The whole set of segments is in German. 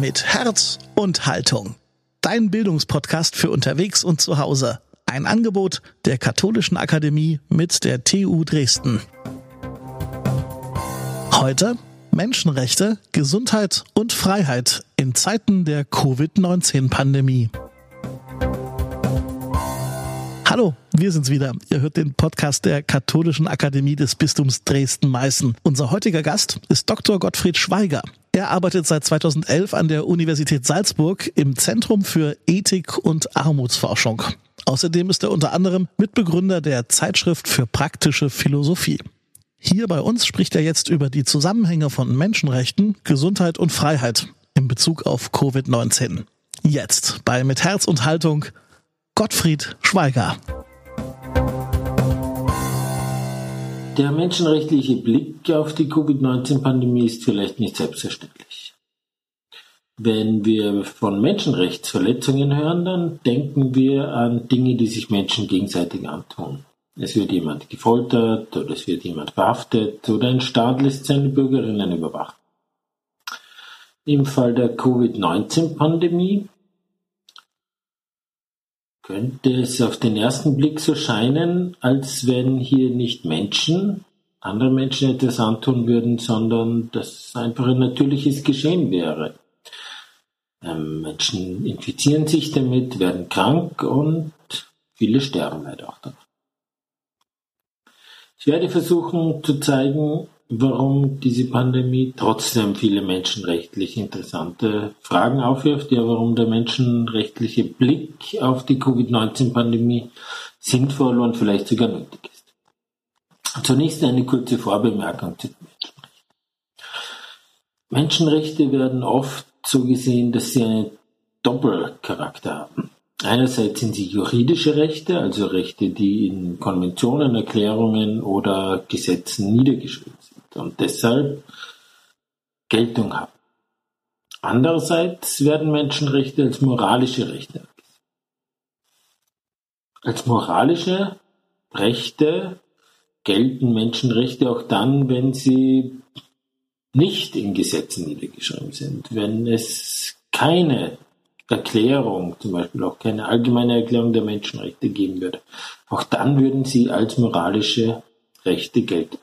Mit Herz und Haltung. Dein Bildungspodcast für unterwegs und zu Hause. Ein Angebot der Katholischen Akademie mit der TU Dresden. Heute Menschenrechte, Gesundheit und Freiheit in Zeiten der Covid-19-Pandemie. Hallo, wir sind's wieder. Ihr hört den Podcast der Katholischen Akademie des Bistums Dresden-Meißen. Unser heutiger Gast ist Dr. Gottfried Schweiger. Er arbeitet seit 2011 an der Universität Salzburg im Zentrum für Ethik und Armutsforschung. Außerdem ist er unter anderem Mitbegründer der Zeitschrift für praktische Philosophie. Hier bei uns spricht er jetzt über die Zusammenhänge von Menschenrechten, Gesundheit und Freiheit in Bezug auf Covid-19. Jetzt bei Mit Herz und Haltung Gottfried Schweiger. Der menschenrechtliche Blick auf die Covid-19-Pandemie ist vielleicht nicht selbstverständlich. Wenn wir von Menschenrechtsverletzungen hören, dann denken wir an Dinge, die sich Menschen gegenseitig antun. Es wird jemand gefoltert oder es wird jemand verhaftet oder ein Staat lässt seine Bürgerinnen überwachen. Im Fall der Covid-19-Pandemie könnte es auf den ersten Blick so scheinen, als wenn hier nicht Menschen, andere Menschen etwas antun würden, sondern dass einfach ein natürliches Geschehen wäre. Ähm, Menschen infizieren sich damit, werden krank und viele sterben leider auch daran. Ich werde versuchen zu zeigen, warum diese Pandemie trotzdem viele menschenrechtlich interessante Fragen aufwirft, ja, warum der menschenrechtliche Blick auf die Covid-19-Pandemie sinnvoll und vielleicht sogar nötig ist. Zunächst eine kurze Vorbemerkung zu. Menschenrechte werden oft so gesehen, dass sie einen Doppelcharakter haben. Einerseits sind sie juridische Rechte, also Rechte, die in Konventionen, Erklärungen oder Gesetzen niedergeschrieben und deshalb Geltung haben. Andererseits werden Menschenrechte als moralische Rechte Als moralische Rechte gelten Menschenrechte auch dann, wenn sie nicht in Gesetzen niedergeschrieben sind, wenn es keine Erklärung, zum Beispiel auch keine allgemeine Erklärung der Menschenrechte geben würde. Auch dann würden sie als moralische Rechte gelten.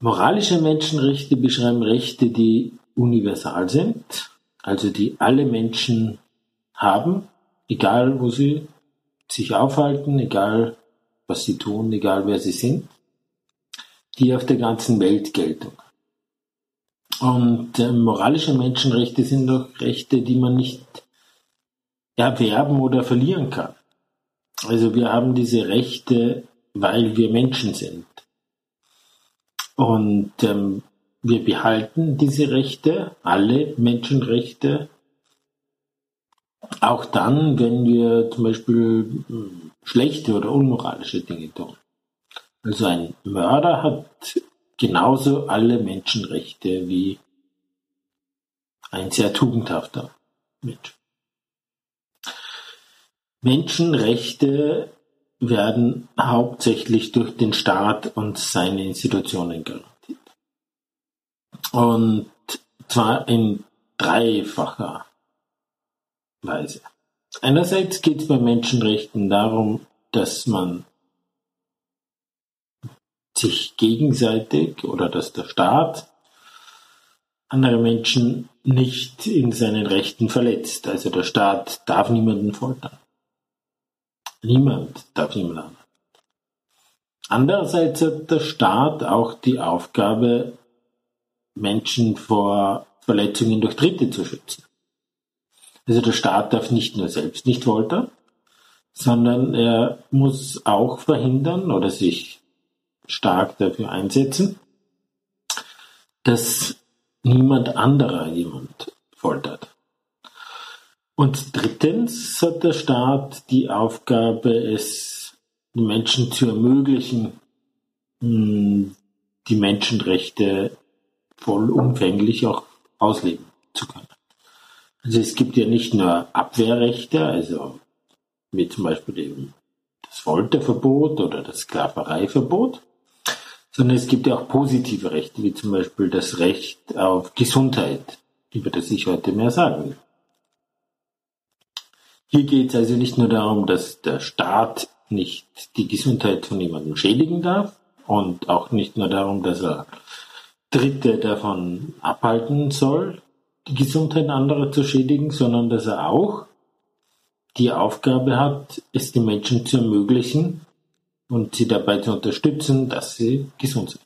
Moralische Menschenrechte beschreiben Rechte, die universal sind, also die alle Menschen haben, egal wo sie sich aufhalten, egal was sie tun, egal wer sie sind, die auf der ganzen Welt Geltung haben. Und äh, moralische Menschenrechte sind doch Rechte, die man nicht erwerben oder verlieren kann. Also wir haben diese Rechte, weil wir Menschen sind. Und ähm, wir behalten diese Rechte, alle Menschenrechte, auch dann, wenn wir zum Beispiel hm, schlechte oder unmoralische Dinge tun. Also ein Mörder hat genauso alle Menschenrechte wie ein sehr tugendhafter Mensch. Menschenrechte werden hauptsächlich durch den Staat und seine Institutionen garantiert. Und zwar in dreifacher Weise. Einerseits geht es bei Menschenrechten darum, dass man sich gegenseitig oder dass der Staat andere Menschen nicht in seinen Rechten verletzt. Also der Staat darf niemanden foltern. Niemand darf niemanden. Andererseits hat der Staat auch die Aufgabe, Menschen vor Verletzungen durch Dritte zu schützen. Also der Staat darf nicht nur selbst nicht foltern, sondern er muss auch verhindern oder sich stark dafür einsetzen, dass niemand anderer jemand foltert. Und drittens hat der Staat die Aufgabe, es den Menschen zu ermöglichen, hm, die Menschenrechte vollumfänglich auch ausleben zu können. Also es gibt ja nicht nur Abwehrrechte, also wie zum Beispiel eben das Folterverbot oder das Sklavereiverbot, sondern es gibt ja auch positive Rechte, wie zum Beispiel das Recht auf Gesundheit, über das ich heute mehr sagen will. Hier geht es also nicht nur darum, dass der Staat nicht die Gesundheit von jemandem schädigen darf und auch nicht nur darum, dass er Dritte davon abhalten soll, die Gesundheit anderer zu schädigen, sondern dass er auch die Aufgabe hat, es den Menschen zu ermöglichen und sie dabei zu unterstützen, dass sie gesund sind.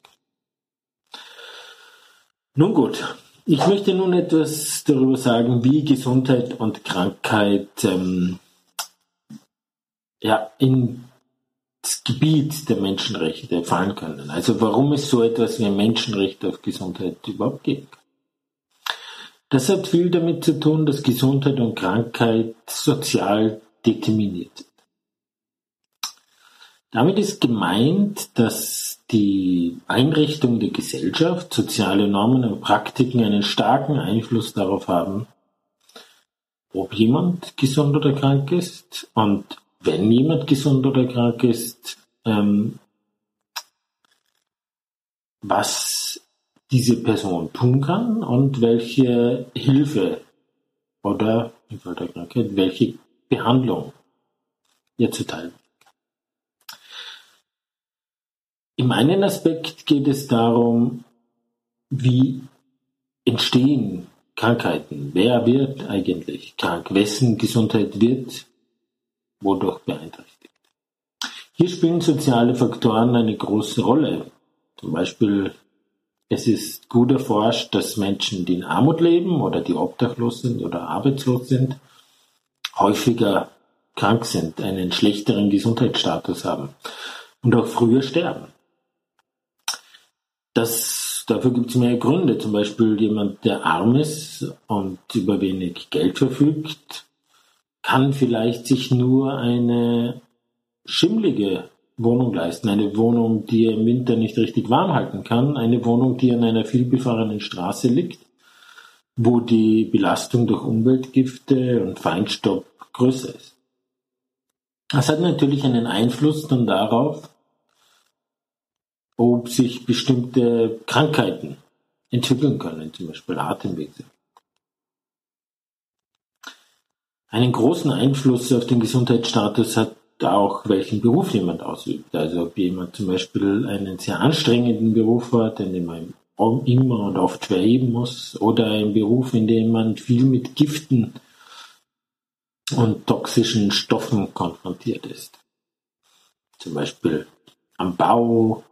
Nun gut, ich möchte nun etwas darüber sagen, wie Gesundheit und Krankheit ähm, ja, ins Gebiet der Menschenrechte fallen können. Also warum es so etwas wie ein Menschenrecht auf Gesundheit überhaupt kann. Das hat viel damit zu tun, dass Gesundheit und Krankheit sozial determiniert. Damit ist gemeint, dass die Einrichtung der Gesellschaft, soziale Normen und Praktiken einen starken Einfluss darauf haben, ob jemand gesund oder krank ist. Und wenn jemand gesund oder krank ist, ähm, was diese Person tun kann und welche Hilfe oder im Fall der Krankheit, welche Behandlung ihr zuteil Im einen Aspekt geht es darum, wie entstehen Krankheiten? Wer wird eigentlich krank? Wessen Gesundheit wird wodurch beeinträchtigt? Hier spielen soziale Faktoren eine große Rolle. Zum Beispiel, es ist gut erforscht, dass Menschen, die in Armut leben oder die obdachlos sind oder arbeitslos sind, häufiger krank sind, einen schlechteren Gesundheitsstatus haben und auch früher sterben. Das, dafür gibt es mehr Gründe. Zum Beispiel jemand, der arm ist und über wenig Geld verfügt, kann vielleicht sich nur eine schimmlige Wohnung leisten. Eine Wohnung, die er im Winter nicht richtig warm halten kann. Eine Wohnung, die an einer vielbefahrenen Straße liegt, wo die Belastung durch Umweltgifte und Feinstaub größer ist. Das hat natürlich einen Einfluss dann darauf, ob sich bestimmte Krankheiten entwickeln können, zum Beispiel Atemwege. Einen großen Einfluss auf den Gesundheitsstatus hat auch, welchen Beruf jemand ausübt. Also ob jemand zum Beispiel einen sehr anstrengenden Beruf hat, in dem man immer und oft schweben muss, oder einen Beruf, in dem man viel mit Giften und toxischen Stoffen konfrontiert ist. Zum Beispiel am Bau,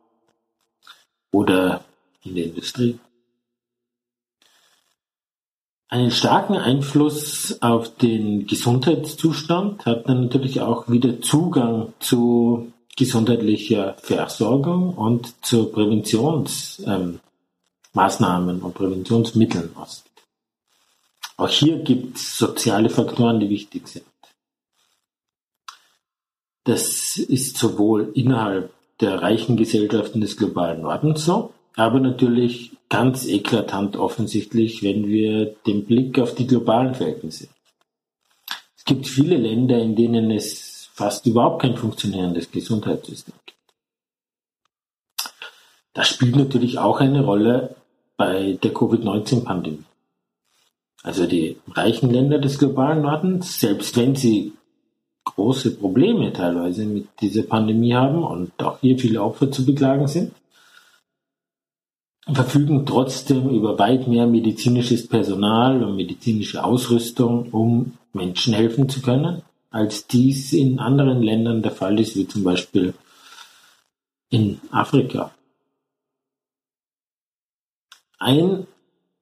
oder in der Industrie. Einen starken Einfluss auf den Gesundheitszustand hat dann natürlich auch wieder Zugang zu gesundheitlicher Versorgung und zu Präventionsmaßnahmen ähm, und Präventionsmitteln. Auch hier gibt es soziale Faktoren, die wichtig sind. Das ist sowohl innerhalb der reichen Gesellschaften des globalen Nordens so, aber natürlich ganz eklatant offensichtlich, wenn wir den Blick auf die globalen Verhältnisse. Es gibt viele Länder, in denen es fast überhaupt kein funktionierendes Gesundheitssystem gibt. Das spielt natürlich auch eine Rolle bei der Covid-19-Pandemie. Also die reichen Länder des globalen Nordens, selbst wenn sie große Probleme teilweise mit dieser Pandemie haben und auch hier viele Opfer zu beklagen sind, verfügen trotzdem über weit mehr medizinisches Personal und medizinische Ausrüstung, um Menschen helfen zu können, als dies in anderen Ländern der Fall ist, wie zum Beispiel in Afrika. Ein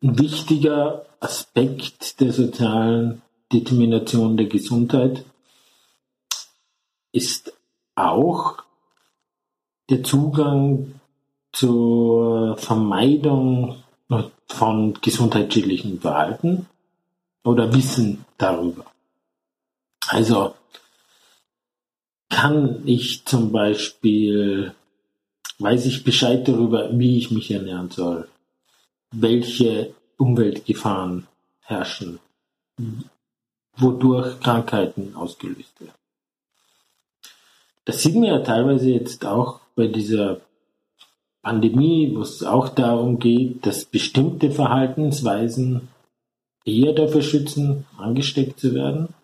wichtiger Aspekt der sozialen Determination der Gesundheit ist auch der Zugang zur Vermeidung von gesundheitsschädlichen Verhalten oder Wissen darüber. Also kann ich zum Beispiel, weiß ich Bescheid darüber, wie ich mich ernähren soll, welche Umweltgefahren herrschen, wodurch Krankheiten ausgelöst werden. Das sieht man ja teilweise jetzt auch bei dieser Pandemie, wo es auch darum geht, dass bestimmte Verhaltensweisen eher dafür schützen, angesteckt zu werden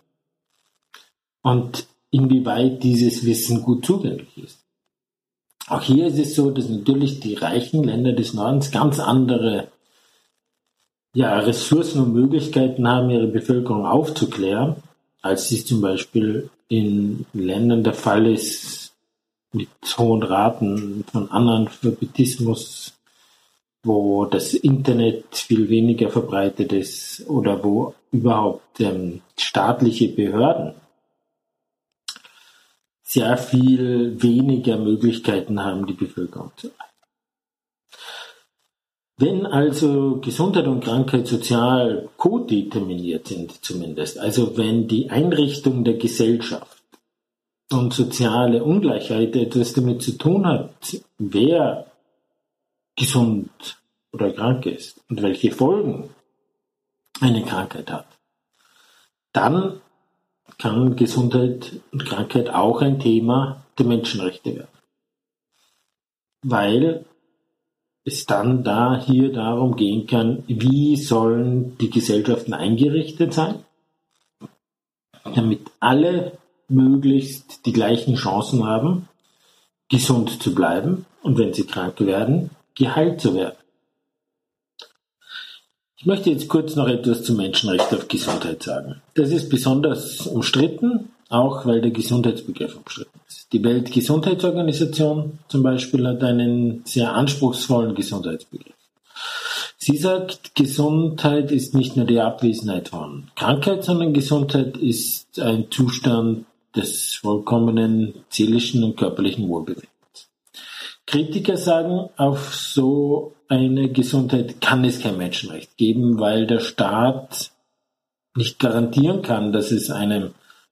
und inwieweit dieses Wissen gut zugänglich ist. Auch hier ist es so, dass natürlich die reichen Länder des Nordens ganz andere ja, Ressourcen und Möglichkeiten haben, ihre Bevölkerung aufzuklären, als dies zum Beispiel in Ländern der Fall ist mit hohen Raten von Analphabetismus, wo das Internet viel weniger verbreitet ist oder wo überhaupt ähm, staatliche Behörden sehr viel weniger Möglichkeiten haben, die Bevölkerung zu erreichen. Wenn also Gesundheit und Krankheit sozial kodeterminiert sind zumindest, also wenn die Einrichtung der Gesellschaft und soziale Ungleichheit etwas damit zu tun hat, wer gesund oder krank ist und welche Folgen eine Krankheit hat, dann kann Gesundheit und Krankheit auch ein Thema der Menschenrechte werden. Weil es dann da hier darum gehen kann, wie sollen die Gesellschaften eingerichtet sein, damit alle möglichst die gleichen Chancen haben, gesund zu bleiben und wenn sie krank werden, geheilt zu werden. Ich möchte jetzt kurz noch etwas zum Menschenrecht auf Gesundheit sagen. Das ist besonders umstritten, auch weil der Gesundheitsbegriff umstritten ist. Die Weltgesundheitsorganisation zum Beispiel hat einen sehr anspruchsvollen Gesundheitsbegriff. Sie sagt, Gesundheit ist nicht nur die Abwesenheit von Krankheit, sondern Gesundheit ist ein Zustand des vollkommenen seelischen und körperlichen Wohlbefindens. Kritiker sagen, auf so eine Gesundheit kann es kein Menschenrecht geben, weil der Staat nicht garantieren kann, dass es einem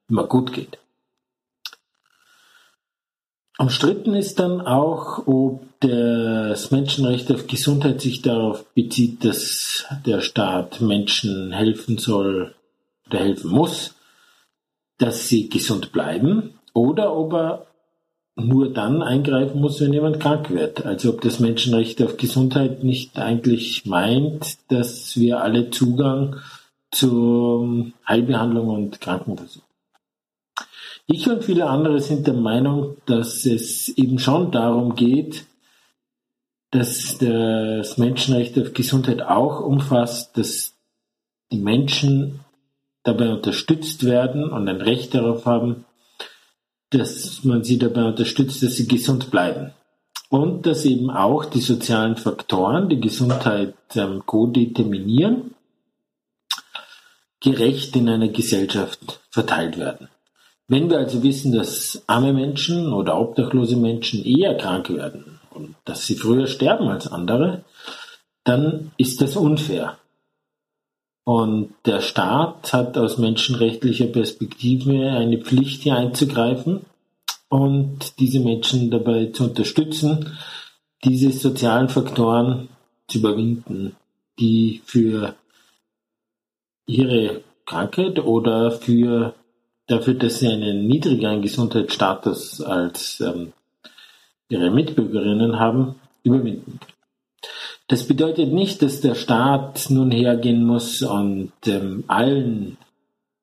immer gut geht. Umstritten ist dann auch, ob das Menschenrecht auf Gesundheit sich darauf bezieht, dass der Staat Menschen helfen soll oder helfen muss, dass sie gesund bleiben, oder ob er nur dann eingreifen muss, wenn jemand krank wird. Also ob das Menschenrecht auf Gesundheit nicht eigentlich meint, dass wir alle Zugang zur Heilbehandlung und Krankenversorgung. Ich und viele andere sind der Meinung, dass es eben schon darum geht, dass das Menschenrecht auf Gesundheit auch umfasst, dass die Menschen dabei unterstützt werden und ein Recht darauf haben, dass man sie dabei unterstützt, dass sie gesund bleiben. Und dass eben auch die sozialen Faktoren die Gesundheit ähm, co-determinieren, gerecht in einer Gesellschaft verteilt werden. Wenn wir also wissen, dass arme Menschen oder obdachlose Menschen eher krank werden und dass sie früher sterben als andere, dann ist das unfair. Und der Staat hat aus menschenrechtlicher Perspektive eine Pflicht, hier einzugreifen und diese Menschen dabei zu unterstützen, diese sozialen Faktoren zu überwinden, die für ihre Krankheit oder für dafür, dass sie einen niedrigeren Gesundheitsstatus als ähm, ihre Mitbürgerinnen haben, überwinden. Das bedeutet nicht, dass der Staat nun hergehen muss und ähm, allen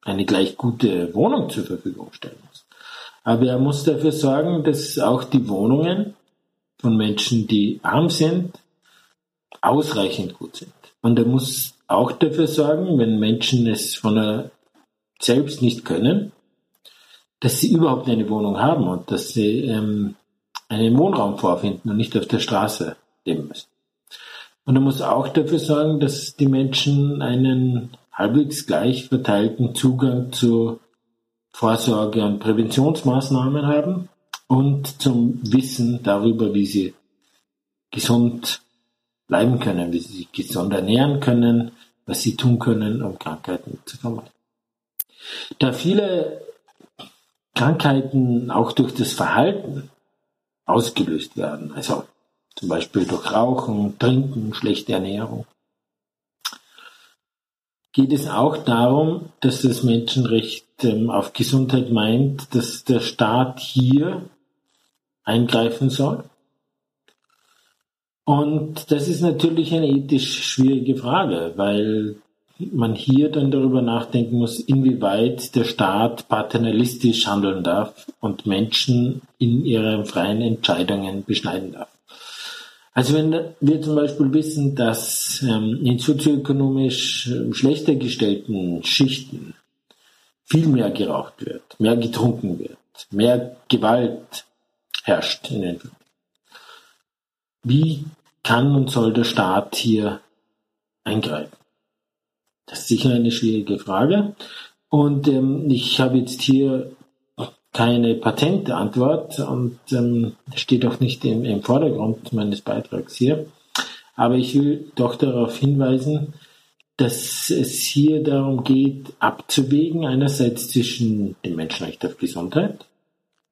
eine gleich gute Wohnung zur Verfügung stellen muss. Aber er muss dafür sorgen, dass auch die Wohnungen von Menschen, die arm sind, ausreichend gut sind. Und er muss auch dafür sorgen, wenn Menschen es von er selbst nicht können, dass sie überhaupt eine Wohnung haben und dass sie ähm, einen Wohnraum vorfinden und nicht auf der Straße leben müssen. Und er muss auch dafür sorgen, dass die Menschen einen halbwegs gleich verteilten Zugang zu Vorsorge- und Präventionsmaßnahmen haben und zum Wissen darüber, wie sie gesund bleiben können, wie sie sich gesund ernähren können, was sie tun können, um Krankheiten zu vermeiden. Da viele Krankheiten auch durch das Verhalten ausgelöst werden, also zum Beispiel durch Rauchen, Trinken, schlechte Ernährung. Geht es auch darum, dass das Menschenrecht ähm, auf Gesundheit meint, dass der Staat hier eingreifen soll? Und das ist natürlich eine ethisch schwierige Frage, weil man hier dann darüber nachdenken muss, inwieweit der Staat paternalistisch handeln darf und Menschen in ihren freien Entscheidungen beschneiden darf. Also wenn wir zum Beispiel wissen, dass ähm, in sozioökonomisch ähm, schlechter gestellten Schichten viel mehr geraucht wird, mehr getrunken wird, mehr Gewalt herrscht in den Wie kann und soll der Staat hier eingreifen? Das ist sicher eine schwierige Frage. Und ähm, ich habe jetzt hier keine patente Antwort und ähm, steht auch nicht im, im Vordergrund meines Beitrags hier. Aber ich will doch darauf hinweisen, dass es hier darum geht, abzuwägen, einerseits zwischen dem Menschenrecht auf Gesundheit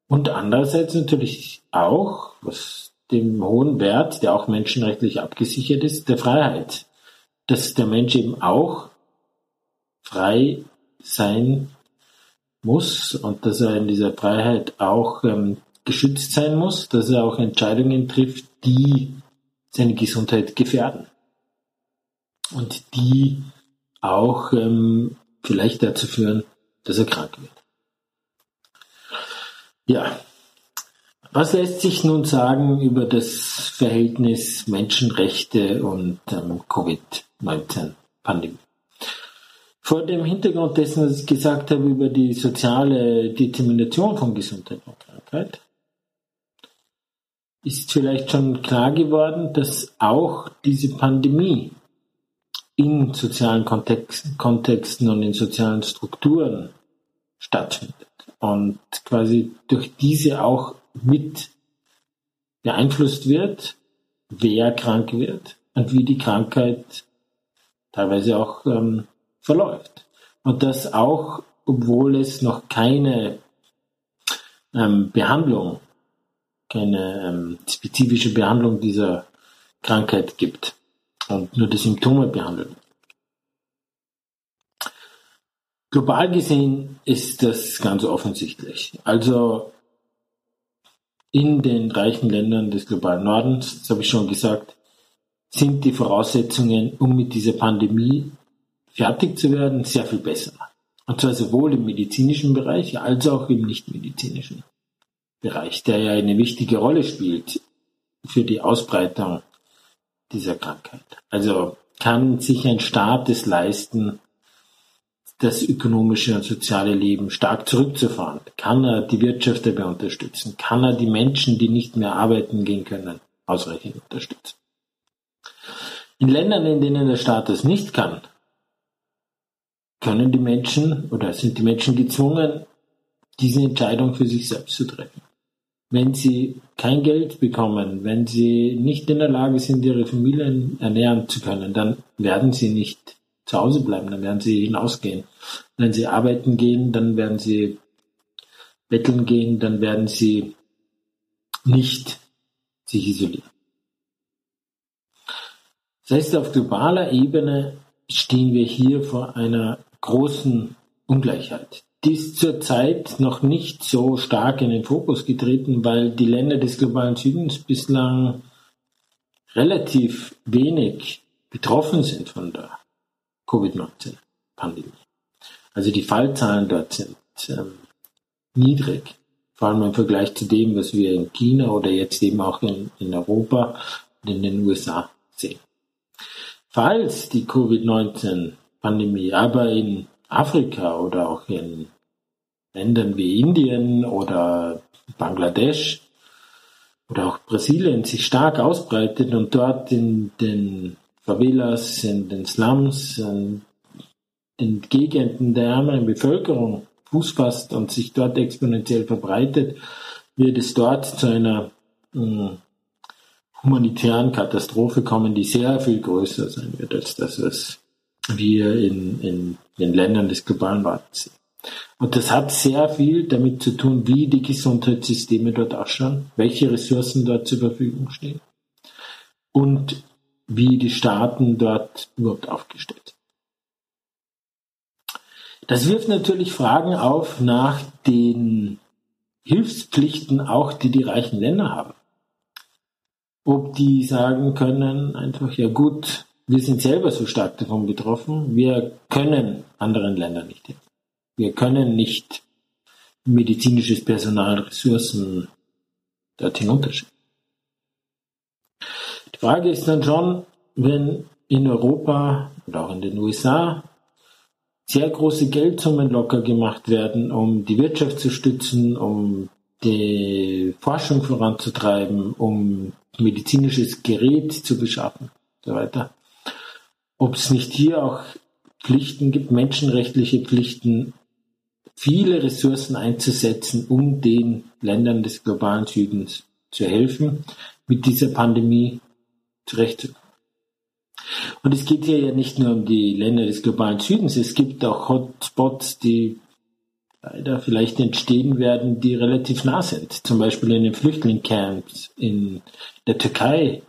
und andererseits natürlich auch, was dem hohen Wert, der auch menschenrechtlich abgesichert ist, der Freiheit. Dass der Mensch eben auch frei sein muss und dass er in dieser Freiheit auch ähm, geschützt sein muss, dass er auch Entscheidungen trifft, die seine Gesundheit gefährden und die auch ähm, vielleicht dazu führen, dass er krank wird. Ja, was lässt sich nun sagen über das Verhältnis Menschenrechte und ähm, Covid-19-Pandemie? Vor dem Hintergrund dessen, was ich gesagt habe über die soziale Determination von Gesundheit und Krankheit, ist vielleicht schon klar geworden, dass auch diese Pandemie in sozialen Kontext, Kontexten und in sozialen Strukturen stattfindet und quasi durch diese auch mit beeinflusst wird, wer krank wird und wie die Krankheit teilweise auch ähm, verläuft. Und das auch, obwohl es noch keine ähm, Behandlung, keine ähm, spezifische Behandlung dieser Krankheit gibt und nur die Symptome behandeln. Global gesehen ist das ganz offensichtlich. Also in den reichen Ländern des globalen Nordens, das habe ich schon gesagt, sind die Voraussetzungen, um mit dieser Pandemie fertig zu werden, sehr viel besser. Und zwar sowohl im medizinischen Bereich als auch im nichtmedizinischen Bereich, der ja eine wichtige Rolle spielt für die Ausbreitung dieser Krankheit. Also kann sich ein Staat es leisten, das ökonomische und soziale Leben stark zurückzufahren? Kann er die Wirtschaft dabei unterstützen? Kann er die Menschen, die nicht mehr arbeiten gehen können, ausreichend unterstützen? In Ländern, in denen der Staat das nicht kann, können die Menschen oder sind die Menschen gezwungen, diese Entscheidung für sich selbst zu treffen. Wenn sie kein Geld bekommen, wenn sie nicht in der Lage sind, ihre Familien ernähren zu können, dann werden sie nicht zu Hause bleiben, dann werden sie hinausgehen. Wenn sie arbeiten gehen, dann werden sie betteln gehen, dann werden sie nicht sich isolieren. Das heißt, auf globaler Ebene stehen wir hier vor einer großen Ungleichheit. Die ist zurzeit noch nicht so stark in den Fokus getreten, weil die Länder des globalen Südens bislang relativ wenig betroffen sind von der Covid-19-Pandemie. Also die Fallzahlen dort sind ähm, niedrig, vor allem im Vergleich zu dem, was wir in China oder jetzt eben auch in, in Europa und in den USA sehen. Falls die Covid-19 Pandemie, aber in Afrika oder auch in Ländern wie Indien oder Bangladesch oder auch Brasilien sich stark ausbreitet und dort in den Favelas, in den Slums, in den Gegenden der ärmeren Bevölkerung Fuß fasst und sich dort exponentiell verbreitet, wird es dort zu einer mh, hm, humanitären Katastrophe kommen, die sehr viel größer sein wird als das, was wir in, in den Ländern des globalen Nordens sehen. Und das hat sehr viel damit zu tun, wie die Gesundheitssysteme dort ausschauen, welche Ressourcen dort zur Verfügung stehen und wie die Staaten dort überhaupt aufgestellt sind. Das wirft natürlich Fragen auf nach den Hilfspflichten auch, die die reichen Länder haben. Ob die sagen können, einfach, ja gut, wir sind selber so stark davon betroffen. Wir können anderen Ländern nicht helfen. Wir können nicht medizinisches Personal, Ressourcen dorthin unterschieben. Die Frage ist dann schon, wenn in Europa oder auch in den USA sehr große Geldsummen locker gemacht werden, um die Wirtschaft zu stützen, um die Forschung voranzutreiben, um medizinisches Gerät zu beschaffen und so weiter. Ob es nicht hier auch Pflichten gibt, menschenrechtliche Pflichten, viele Ressourcen einzusetzen, um den Ländern des globalen Südens zu helfen, mit dieser Pandemie zurechtzukommen. Und es geht hier ja nicht nur um die Länder des globalen Südens, es gibt auch Hotspots, die leider vielleicht entstehen werden, die relativ nah sind. Zum Beispiel in den Flüchtlingscamps in der Türkei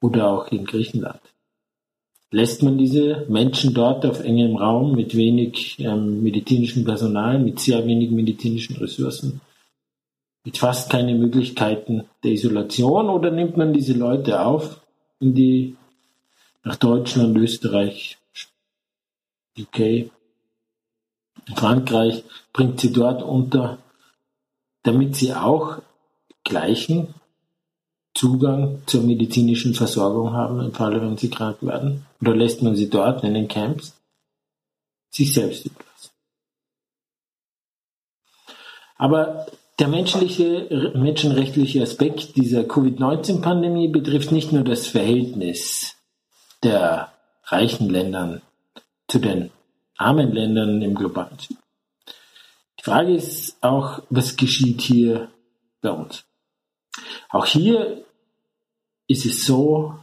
oder auch in Griechenland. Lässt man diese Menschen dort auf engem Raum mit wenig ähm, medizinischem Personal, mit sehr wenig medizinischen Ressourcen, mit fast keine Möglichkeiten der Isolation? Oder nimmt man diese Leute auf in die nach Deutschland, Österreich, UK, Frankreich, bringt sie dort unter, damit sie auch gleichen Zugang zur medizinischen Versorgung haben, im Falle, wenn sie krank werden? Oder lässt man sie dort in den Camps sich selbst überlassen? Aber der menschliche, menschenrechtliche Aspekt dieser Covid-19-Pandemie betrifft nicht nur das Verhältnis der reichen Ländern zu den armen Ländern im globalen Süden. Die Frage ist auch, was geschieht hier bei uns? Auch hier ist es so,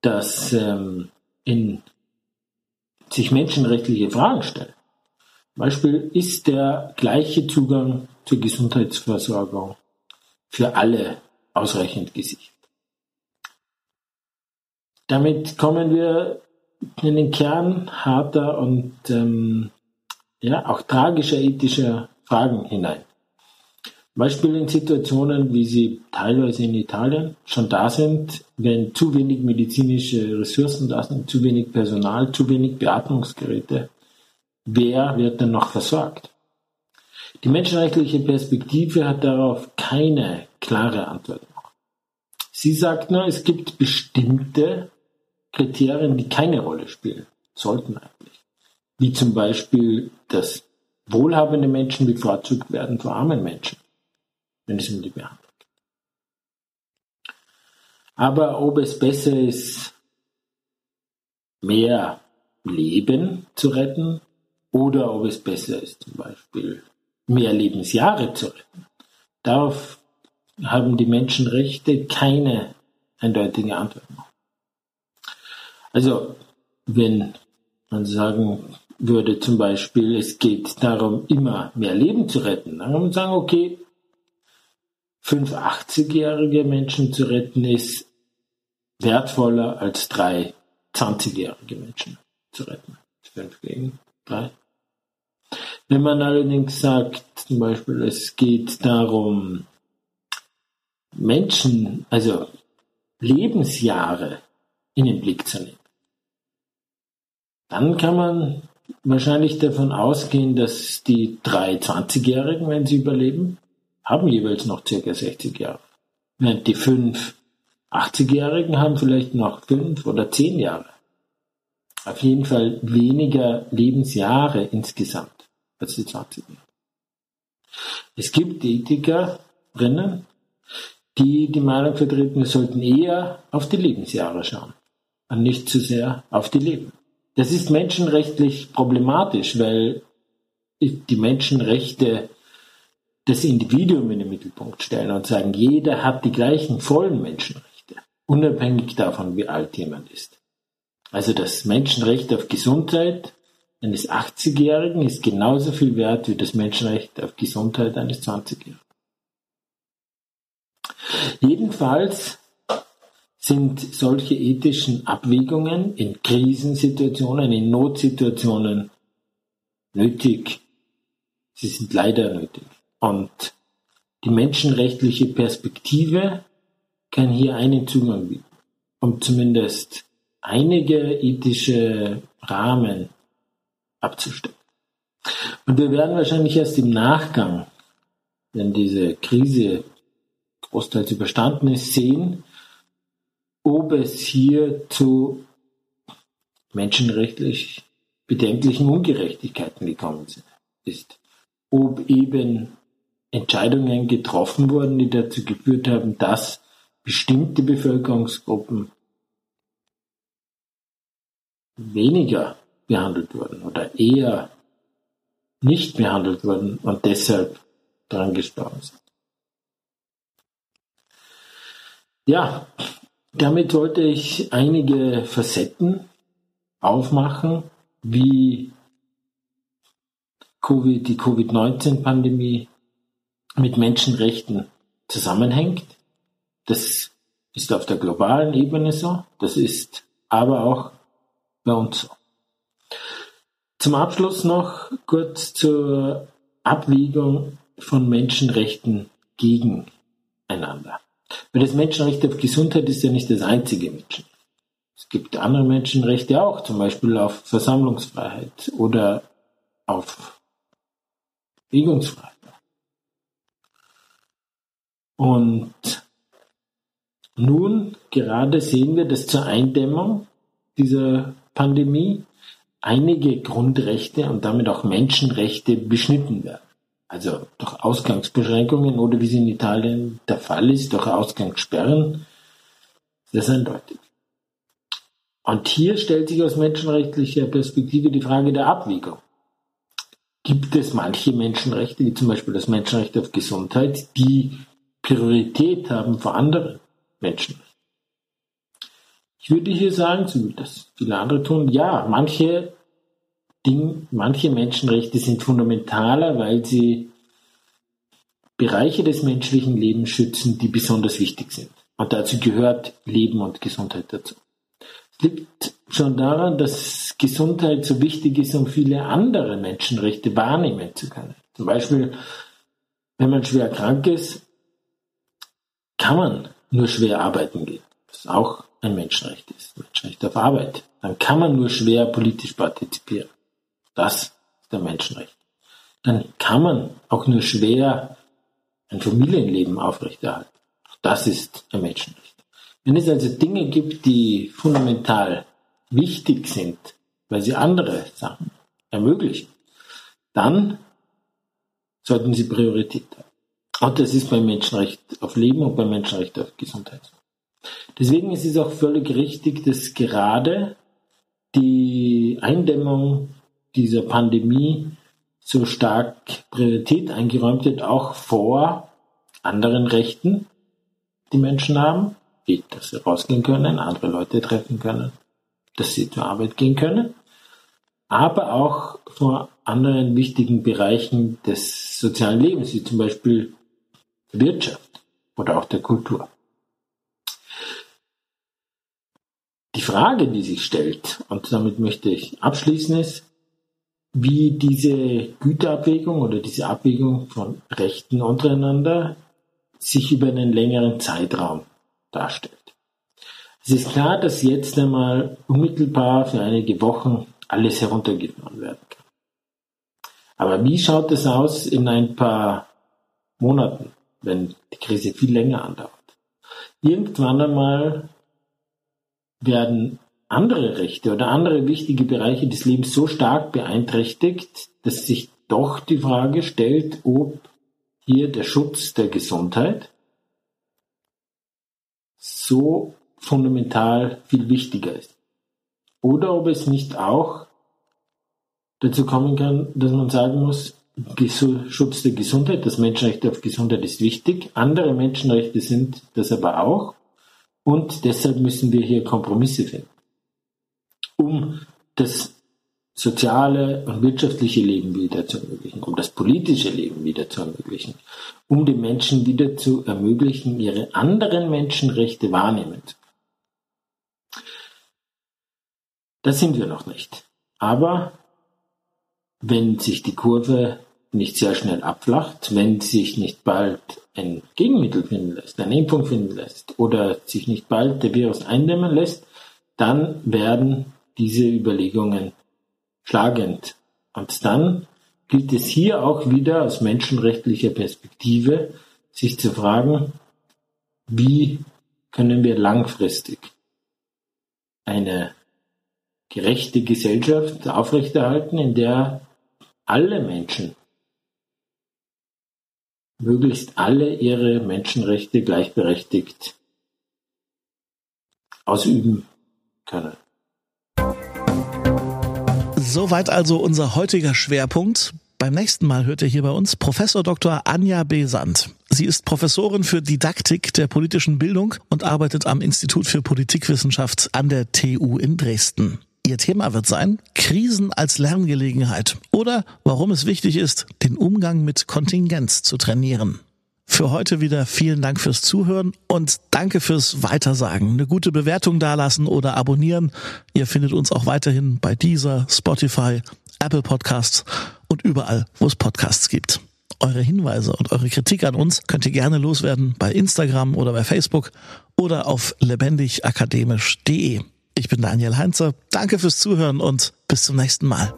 dass ähm, in sich menschenrechtliche Fragen stellen. Zum Beispiel ist der gleiche Zugang zur Gesundheitsversorgung für alle ausreichend gesichert. Damit kommen wir in den Kern harter und ähm, ja, auch tragischer ethischer Fragen hinein. Beispiel in Situationen, wie sie teilweise in Italien schon da sind, wenn zu wenig medizinische Ressourcen da sind, zu wenig Personal, zu wenig Beatmungsgeräte. Wer wird denn noch versorgt? Die menschenrechtliche Perspektive hat darauf keine klare Antwort. Sie sagt nur, es gibt bestimmte Kriterien, die keine Rolle spielen, sollten eigentlich. Wie zum Beispiel, dass wohlhabende Menschen bevorzugt werden vor armen Menschen wenn es um die Behandlung geht. Aber ob es besser ist, mehr Leben zu retten oder ob es besser ist, zum Beispiel mehr Lebensjahre zu retten, darauf haben die Menschenrechte keine eindeutige Antwort. Also, wenn man sagen würde zum Beispiel, es geht darum, immer mehr Leben zu retten, dann kann man sagen, okay, fünf 80-jährige Menschen zu retten, ist wertvoller als drei 20-jährige Menschen zu retten. Fünf gegen drei. Wenn man allerdings sagt, zum Beispiel, es geht darum, Menschen, also Lebensjahre in den Blick zu nehmen, dann kann man wahrscheinlich davon ausgehen, dass die drei 20-Jährigen, wenn sie überleben, haben jeweils noch circa 60 Jahre. Während die fünf 80-Jährigen haben vielleicht noch fünf oder zehn Jahre. Auf jeden Fall weniger Lebensjahre insgesamt als die 20 Jahre. Es gibt Ethikerinnen, die die Meinung vertreten, wir sollten eher auf die Lebensjahre schauen und nicht zu sehr auf die Leben. Das ist menschenrechtlich problematisch, weil die Menschenrechte das Individuum in den Mittelpunkt stellen und sagen, jeder hat die gleichen vollen Menschenrechte, unabhängig davon, wie alt jemand ist. Also das Menschenrecht auf Gesundheit eines 80-Jährigen ist genauso viel wert wie das Menschenrecht auf Gesundheit eines 20-Jährigen. Jedenfalls sind solche ethischen Abwägungen in Krisensituationen, in Notsituationen nötig. Sie sind leider nötig. Und die menschenrechtliche Perspektive kann hier einen Zugang bieten, um zumindest einige ethische Rahmen abzustecken. Und wir werden wahrscheinlich erst im Nachgang, wenn diese Krise großteils überstanden ist, sehen, ob es hier zu menschenrechtlich bedenklichen Ungerechtigkeiten gekommen ist. Ob eben Entscheidungen getroffen wurden, die dazu geführt haben, dass bestimmte Bevölkerungsgruppen weniger behandelt wurden oder eher nicht behandelt wurden und deshalb daran gestorben sind. Ja, damit wollte ich einige Facetten aufmachen, wie die Covid-19-Pandemie mit Menschenrechten zusammenhängt. Das ist auf der globalen Ebene so, das ist aber auch bei uns so. Zum Abschluss noch kurz zur Abwägung von Menschenrechten gegeneinander. Weil das Menschenrecht auf Gesundheit ist ja nicht das einzige Menschenrecht. Es gibt andere Menschenrechte auch, zum Beispiel auf Versammlungsfreiheit oder auf Bewegungsfreiheit. Und nun gerade sehen wir, dass zur Eindämmung dieser Pandemie einige Grundrechte und damit auch Menschenrechte beschnitten werden. Also durch Ausgangsbeschränkungen oder wie es in Italien der Fall ist, durch Ausgangssperren. Das ist eindeutig. Und hier stellt sich aus menschenrechtlicher Perspektive die Frage der Abwägung. Gibt es manche Menschenrechte, wie zum Beispiel das Menschenrecht auf Gesundheit, die Priorität haben vor anderen Menschenrechten? Ich würde hier sagen, so wie das viele andere tun, ja, manche Dinge, manche Menschenrechte sind fundamentaler, weil sie Bereiche des menschlichen Lebens schützen, die besonders wichtig sind. Und dazu gehört Leben und Gesundheit dazu. Es liegt schon daran, dass Gesundheit so wichtig ist, um viele andere Menschenrechte wahrnehmen zu können. Zum Beispiel, wenn man schwer krank ist, kann man nur schwer arbeiten gehen. Ist auch ein Menschenrecht ist, Menschenrecht auf Arbeit, dann kann man nur schwer politisch partizipieren. Das ist der Menschenrecht. Dann kann man auch nur schwer ein Familienleben aufrechterhalten. Das ist ein Menschenrecht. Wenn es also Dinge gibt, die fundamental wichtig sind, weil sie andere Sachen ermöglichen, dann sollten sie Priorität haben. Und das ist beim Menschenrecht auf Leben und beim Menschenrecht auf Gesundheit. Deswegen ist es auch völlig richtig, dass gerade die Eindämmung dieser Pandemie so stark Priorität eingeräumt wird, auch vor anderen Rechten, die Menschen haben, wie dass sie rausgehen können, andere Leute treffen können, dass sie zur Arbeit gehen können, aber auch vor anderen wichtigen Bereichen des sozialen Lebens, wie zum Beispiel Wirtschaft oder auch der Kultur. Die Frage, die sich stellt, und damit möchte ich abschließen, ist, wie diese Güterabwägung oder diese Abwägung von Rechten untereinander sich über einen längeren Zeitraum darstellt. Es ist klar, dass jetzt einmal unmittelbar für einige Wochen alles heruntergefahren werden kann. Aber wie schaut es aus in ein paar Monaten, wenn die Krise viel länger andauert? Irgendwann einmal werden andere Rechte oder andere wichtige Bereiche des Lebens so stark beeinträchtigt, dass sich doch die Frage stellt, ob hier der Schutz der Gesundheit so fundamental viel wichtiger ist. Oder ob es nicht auch dazu kommen kann, dass man sagen muss, Schutz der Gesundheit, das Menschenrecht auf Gesundheit ist wichtig, andere Menschenrechte sind das aber auch und deshalb müssen wir hier Kompromisse finden, um das soziale und wirtschaftliche Leben wieder zu ermöglichen, um das politische Leben wieder zu ermöglichen, um den Menschen wieder zu ermöglichen, ihre anderen Menschenrechte wahrnehmen zu können. Das sind wir noch nicht. Aber wenn sich die Kurve nicht sehr schnell abflacht, wenn sich nicht bald ein Gegenmittel finden lässt, eine Impfung finden lässt oder sich nicht bald der Virus eindämmen lässt, dann werden diese Überlegungen schlagend. Und dann gilt es hier auch wieder aus menschenrechtlicher Perspektive, sich zu fragen, wie können wir langfristig eine gerechte Gesellschaft aufrechterhalten, in der alle Menschen, möglichst alle ihre Menschenrechte gleichberechtigt ausüben können. Soweit also unser heutiger Schwerpunkt. Beim nächsten Mal hört ihr hier bei uns Professor Dr. Anja Besant. Sie ist Professorin für Didaktik der politischen Bildung und arbeitet am Institut für Politikwissenschaft an der TU in Dresden. Ihr Thema wird sein Krisen als Lerngelegenheit oder warum es wichtig ist, den Umgang mit Kontingenz zu trainieren. Für heute wieder vielen Dank fürs Zuhören und danke fürs Weitersagen. Eine gute Bewertung dalassen oder abonnieren. Ihr findet uns auch weiterhin bei dieser, Spotify, Apple Podcasts und überall, wo es Podcasts gibt. Eure Hinweise und eure Kritik an uns könnt ihr gerne loswerden bei Instagram oder bei Facebook oder auf lebendigakademisch.de. Ich bin Daniel Heinzer. Danke fürs Zuhören und bis zum nächsten Mal.